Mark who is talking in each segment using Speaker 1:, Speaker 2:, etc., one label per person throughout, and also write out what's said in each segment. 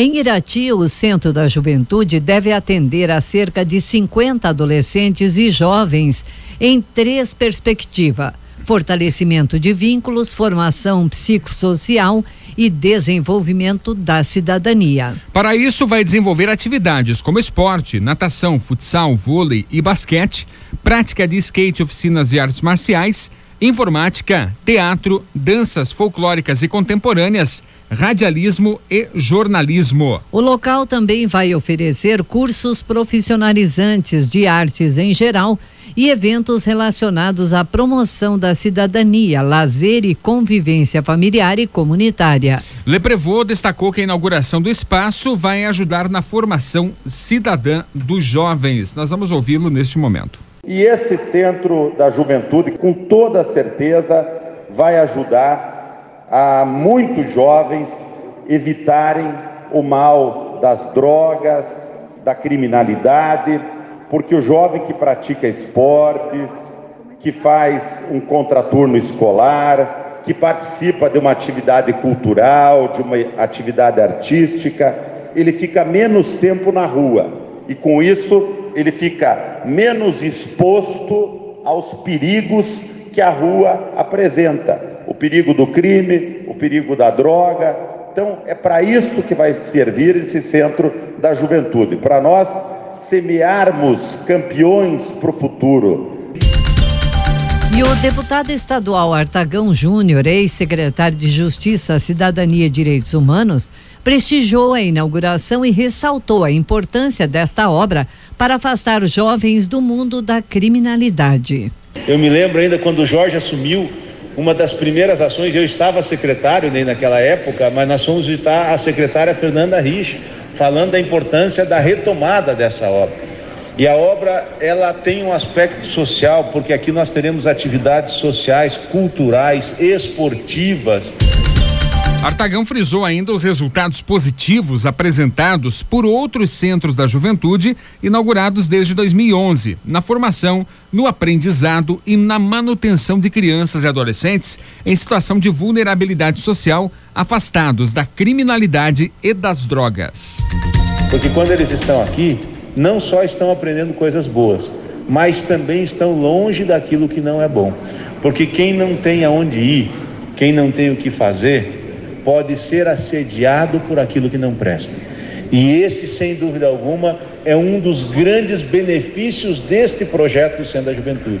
Speaker 1: Em Irati, o Centro da Juventude deve atender a cerca de 50 adolescentes e jovens em três perspectivas: fortalecimento de vínculos, formação psicossocial e desenvolvimento da cidadania.
Speaker 2: Para isso, vai desenvolver atividades como esporte, natação, futsal, vôlei e basquete, prática de skate, oficinas de artes marciais, informática, teatro, danças folclóricas e contemporâneas, radialismo e jornalismo.
Speaker 1: O local também vai oferecer cursos profissionalizantes de artes em geral e eventos relacionados à promoção da cidadania, lazer e convivência familiar e comunitária.
Speaker 2: Leprevô destacou que a inauguração do espaço vai ajudar na formação cidadã dos jovens. Nós vamos ouvi-lo neste momento.
Speaker 3: E esse centro da juventude, com toda certeza, vai ajudar a muitos jovens evitarem o mal das drogas, da criminalidade, porque o jovem que pratica esportes, que faz um contraturno escolar, que participa de uma atividade cultural, de uma atividade artística, ele fica menos tempo na rua. E com isso ele fica menos exposto aos perigos que a rua apresenta, o perigo do crime, o perigo da droga. Então é para isso que vai servir esse centro da juventude, para nós semearmos campeões para o futuro.
Speaker 1: E o deputado estadual Artagão Júnior, ex-secretário de Justiça, Cidadania e Direitos Humanos, prestigiou a inauguração e ressaltou a importância desta obra para afastar os jovens do mundo da criminalidade.
Speaker 4: Eu me lembro ainda quando o Jorge assumiu uma das primeiras ações, eu estava secretário nem naquela época, mas nós fomos visitar a secretária Fernanda Rich, falando da importância da retomada dessa obra. E a obra, ela tem um aspecto social, porque aqui nós teremos atividades sociais, culturais, esportivas.
Speaker 2: Artagão frisou ainda os resultados positivos apresentados por outros centros da juventude inaugurados desde 2011, na formação, no aprendizado e na manutenção de crianças e adolescentes em situação de vulnerabilidade social, afastados da criminalidade e das drogas.
Speaker 4: Porque quando eles estão aqui, não só estão aprendendo coisas boas, mas também estão longe daquilo que não é bom. Porque quem não tem aonde ir, quem não tem o que fazer, pode ser assediado por aquilo que não presta. E esse, sem dúvida alguma, é um dos grandes benefícios deste projeto do Centro da Juventude.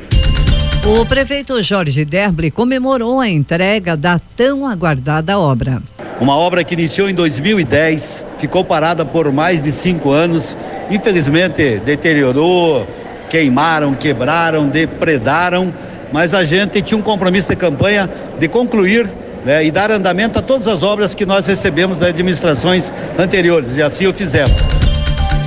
Speaker 1: O prefeito Jorge Derble comemorou a entrega da tão aguardada obra.
Speaker 5: Uma obra que iniciou em 2010, ficou parada por mais de cinco anos, infelizmente deteriorou, queimaram, quebraram, depredaram, mas a gente tinha um compromisso de campanha de concluir né, e dar andamento a todas as obras que nós recebemos das administrações anteriores, e assim o fizemos.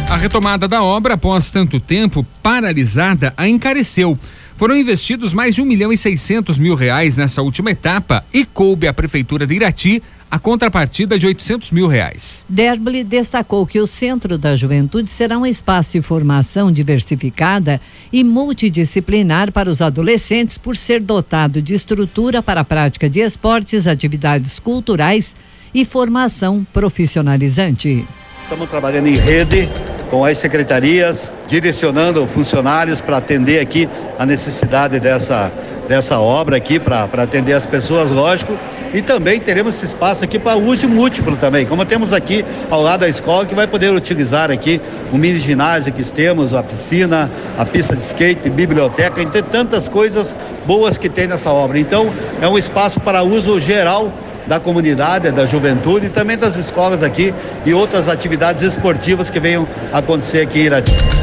Speaker 2: A retomada da obra, após tanto tempo paralisada, a encareceu. Foram investidos mais de um milhão e seiscentos mil reais nessa última etapa e coube à Prefeitura de Irati a contrapartida de 800 mil reais.
Speaker 1: Derble destacou que o Centro da Juventude será um espaço de formação diversificada e multidisciplinar para os adolescentes por ser dotado de estrutura para a prática de esportes, atividades culturais e formação profissionalizante.
Speaker 5: Estamos trabalhando em rede com as secretarias, direcionando funcionários para atender aqui a necessidade dessa, dessa obra aqui, para atender as pessoas, lógico, e também teremos esse espaço aqui para uso múltiplo também, como temos aqui ao lado da escola, que vai poder utilizar aqui o mini ginásio que temos, a piscina, a pista de skate, biblioteca, entre tantas coisas boas que tem nessa obra. Então, é um espaço para uso geral da comunidade, da juventude e também das escolas aqui e outras atividades esportivas que venham acontecer aqui em Irati.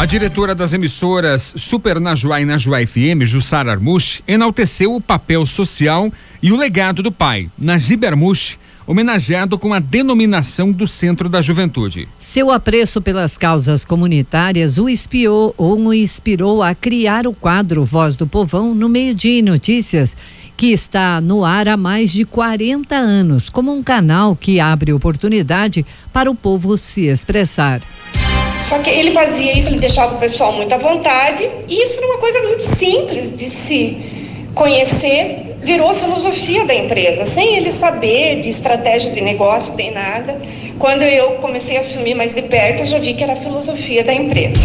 Speaker 2: A diretora das emissoras Super Najuá e Najuá FM, Jussara Armush, enalteceu o papel social e o legado do pai, Najib Armush, homenageado com a denominação do Centro da Juventude.
Speaker 1: Seu apreço pelas causas comunitárias o espiou ou o inspirou a criar o quadro Voz do Povão no meio-dia notícias, que está no ar há mais de 40 anos, como um canal que abre oportunidade para o povo se expressar.
Speaker 6: Só que ele fazia isso, ele deixava o pessoal muito à vontade, e isso era uma coisa muito simples de se conhecer virou a filosofia da empresa, sem ele saber de estratégia de negócio, nem nada. Quando eu comecei a assumir mais de perto, eu já vi que era a filosofia da empresa.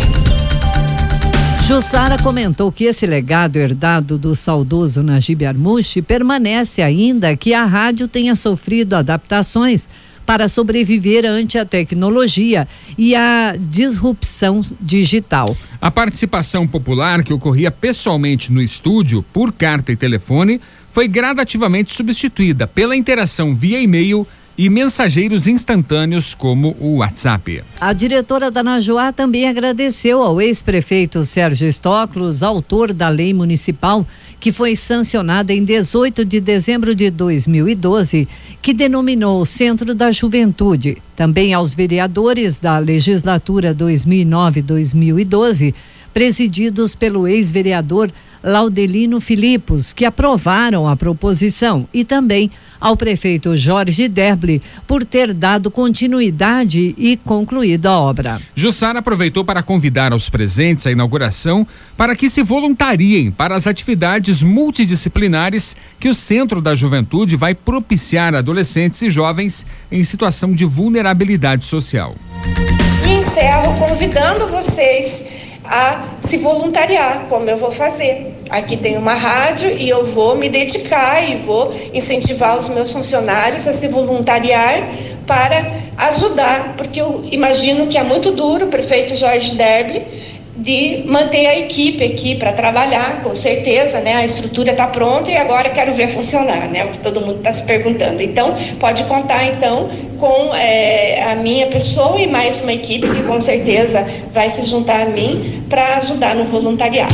Speaker 1: Jussara comentou que esse legado herdado do saudoso Najib Armushi permanece ainda que a rádio tenha sofrido adaptações para sobreviver ante a tecnologia e a disrupção digital.
Speaker 2: A participação popular que ocorria pessoalmente no estúdio, por carta e telefone, foi gradativamente substituída pela interação via e-mail e mensageiros instantâneos como o WhatsApp.
Speaker 1: A diretora da Najoá também agradeceu ao ex-prefeito Sérgio Stoklos, autor da lei municipal, que foi sancionada em 18 de dezembro de 2012, que denominou o Centro da Juventude. Também aos vereadores da legislatura 2009-2012, presididos pelo ex-vereador Laudelino Filipos, que aprovaram a proposição, e também ao prefeito Jorge Derble por ter dado continuidade e concluído a obra.
Speaker 2: Jussara aproveitou para convidar aos presentes à inauguração para que se voluntariem para as atividades multidisciplinares que o Centro da Juventude vai propiciar a adolescentes e jovens em situação de vulnerabilidade social.
Speaker 6: E encerro convidando vocês a se voluntariar, como eu vou fazer. Aqui tem uma rádio e eu vou me dedicar e vou incentivar os meus funcionários a se voluntariar para ajudar, porque eu imagino que é muito duro, o prefeito Jorge Derby, de manter a equipe aqui para trabalhar, com certeza, né? A estrutura está pronta e agora quero ver funcionar, né? O que todo mundo está se perguntando. Então, pode contar então com é, a minha pessoa e mais uma equipe que com certeza vai se juntar a mim para ajudar no voluntariado.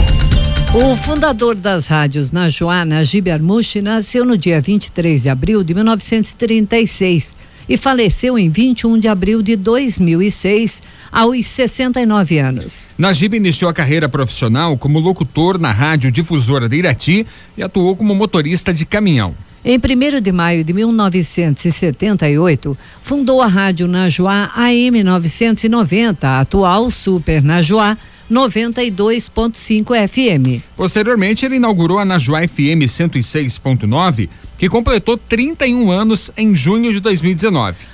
Speaker 1: O fundador das rádios Najuá, Najib Armushi, nasceu no dia 23 de abril de 1936 e faleceu em 21 de abril de 2006, aos 69 anos.
Speaker 2: Najib iniciou a carreira profissional como locutor na rádio difusora de Irati e atuou como motorista de caminhão.
Speaker 1: Em 1 de maio de 1978, fundou a Rádio Najuá AM 990, atual Super Najuá 92.5 FM.
Speaker 2: Posteriormente, ele inaugurou a Najuá FM 106.9, que completou 31 anos em junho de 2019.